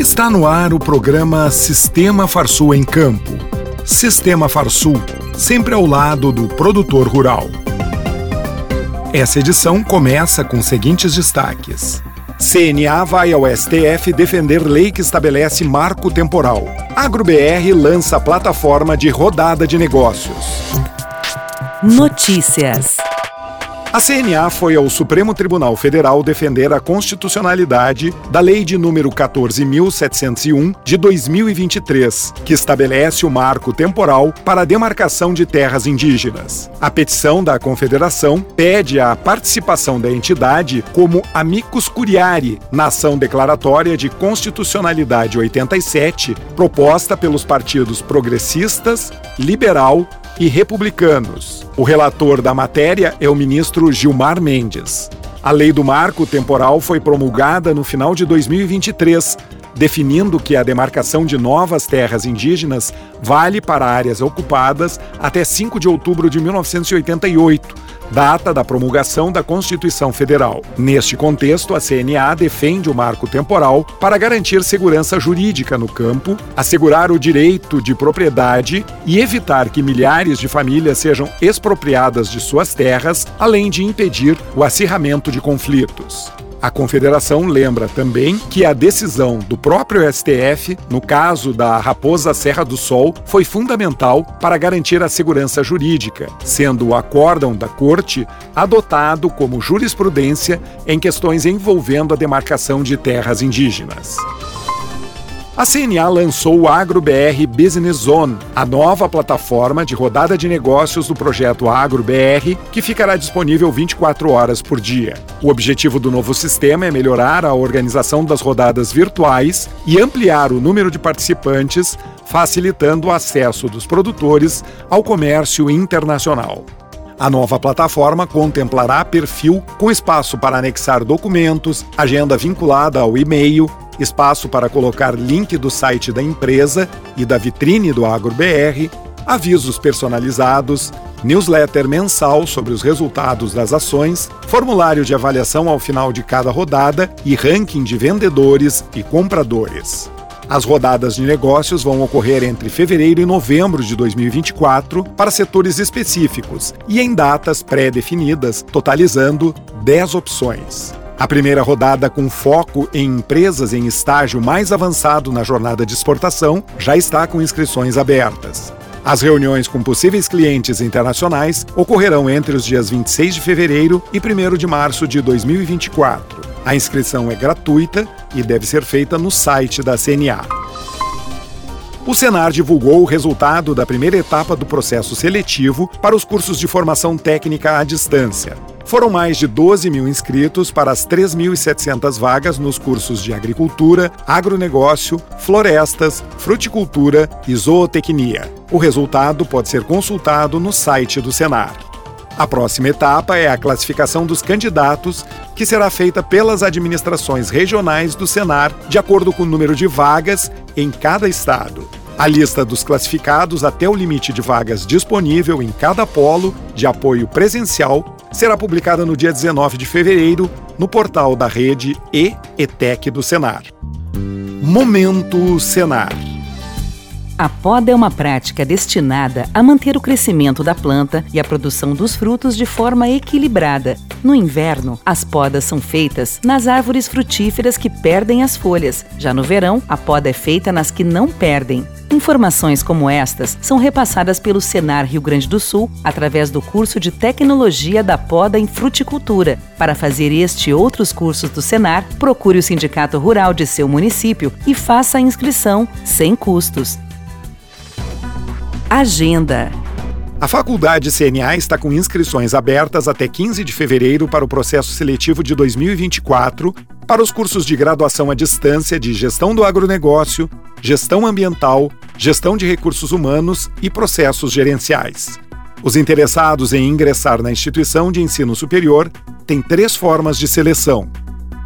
Está no ar o programa Sistema Farsul em Campo. Sistema Farsul, sempre ao lado do produtor rural. Essa edição começa com os seguintes destaques. CNA vai ao STF defender lei que estabelece marco temporal. AgroBR lança plataforma de rodada de negócios. Notícias. A CNA foi ao Supremo Tribunal Federal defender a constitucionalidade da Lei de número 14.701 de 2023, que estabelece o marco temporal para a demarcação de terras indígenas. A petição da Confederação pede a participação da entidade como amicus curiae na ação declaratória de constitucionalidade 87, proposta pelos partidos progressistas, liberal e republicanos. O relator da matéria é o ministro Gilmar Mendes. A lei do marco temporal foi promulgada no final de 2023, definindo que a demarcação de novas terras indígenas vale para áreas ocupadas até 5 de outubro de 1988 data da promulgação da Constituição Federal. Neste contexto, a CNA defende o marco temporal para garantir segurança jurídica no campo, assegurar o direito de propriedade e evitar que milhares de famílias sejam expropriadas de suas terras, além de impedir o acirramento de conflitos. A Confederação lembra também que a decisão do próprio STF, no caso da Raposa Serra do Sol, foi fundamental para garantir a segurança jurídica, sendo o acórdão da Corte adotado como jurisprudência em questões envolvendo a demarcação de terras indígenas. A CNA lançou o AgroBR Business Zone, a nova plataforma de rodada de negócios do projeto AgroBR, que ficará disponível 24 horas por dia. O objetivo do novo sistema é melhorar a organização das rodadas virtuais e ampliar o número de participantes, facilitando o acesso dos produtores ao comércio internacional. A nova plataforma contemplará perfil com espaço para anexar documentos, agenda vinculada ao e-mail, espaço para colocar link do site da empresa e da vitrine do AgroBR, avisos personalizados, newsletter mensal sobre os resultados das ações, formulário de avaliação ao final de cada rodada e ranking de vendedores e compradores. As rodadas de negócios vão ocorrer entre fevereiro e novembro de 2024 para setores específicos e em datas pré-definidas, totalizando 10 opções. A primeira rodada, com foco em empresas em estágio mais avançado na jornada de exportação, já está com inscrições abertas. As reuniões com possíveis clientes internacionais ocorrerão entre os dias 26 de fevereiro e 1 de março de 2024. A inscrição é gratuita e deve ser feita no site da CNA. O Senar divulgou o resultado da primeira etapa do processo seletivo para os cursos de formação técnica à distância. Foram mais de 12 mil inscritos para as 3.700 vagas nos cursos de agricultura, agronegócio, florestas, fruticultura e zootecnia. O resultado pode ser consultado no site do Senar. A próxima etapa é a classificação dos candidatos, que será feita pelas administrações regionais do Senar, de acordo com o número de vagas em cada estado. A lista dos classificados até o limite de vagas disponível em cada polo de apoio presencial será publicada no dia 19 de fevereiro no portal da rede e ETEC do Senar. Momento Senar. A poda é uma prática destinada a manter o crescimento da planta e a produção dos frutos de forma equilibrada. No inverno, as podas são feitas nas árvores frutíferas que perdem as folhas. Já no verão, a poda é feita nas que não perdem. Informações como estas são repassadas pelo Senar Rio Grande do Sul através do curso de Tecnologia da Poda em Fruticultura. Para fazer este e outros cursos do Senar, procure o sindicato rural de seu município e faça a inscrição sem custos. Agenda. A Faculdade CNA está com inscrições abertas até 15 de fevereiro para o processo seletivo de 2024 para os cursos de graduação à distância de Gestão do Agronegócio, Gestão Ambiental, Gestão de Recursos Humanos e Processos Gerenciais. Os interessados em ingressar na instituição de ensino superior têm três formas de seleção: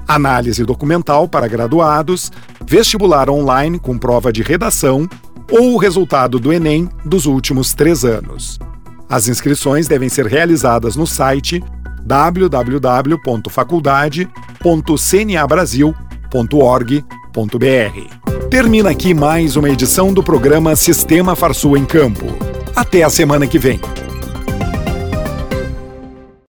análise documental para graduados, vestibular online com prova de redação ou o resultado do Enem dos últimos três anos. As inscrições devem ser realizadas no site www.faculdade.cnabrasil.org.br. Termina aqui mais uma edição do programa Sistema Farsul em Campo. Até a semana que vem.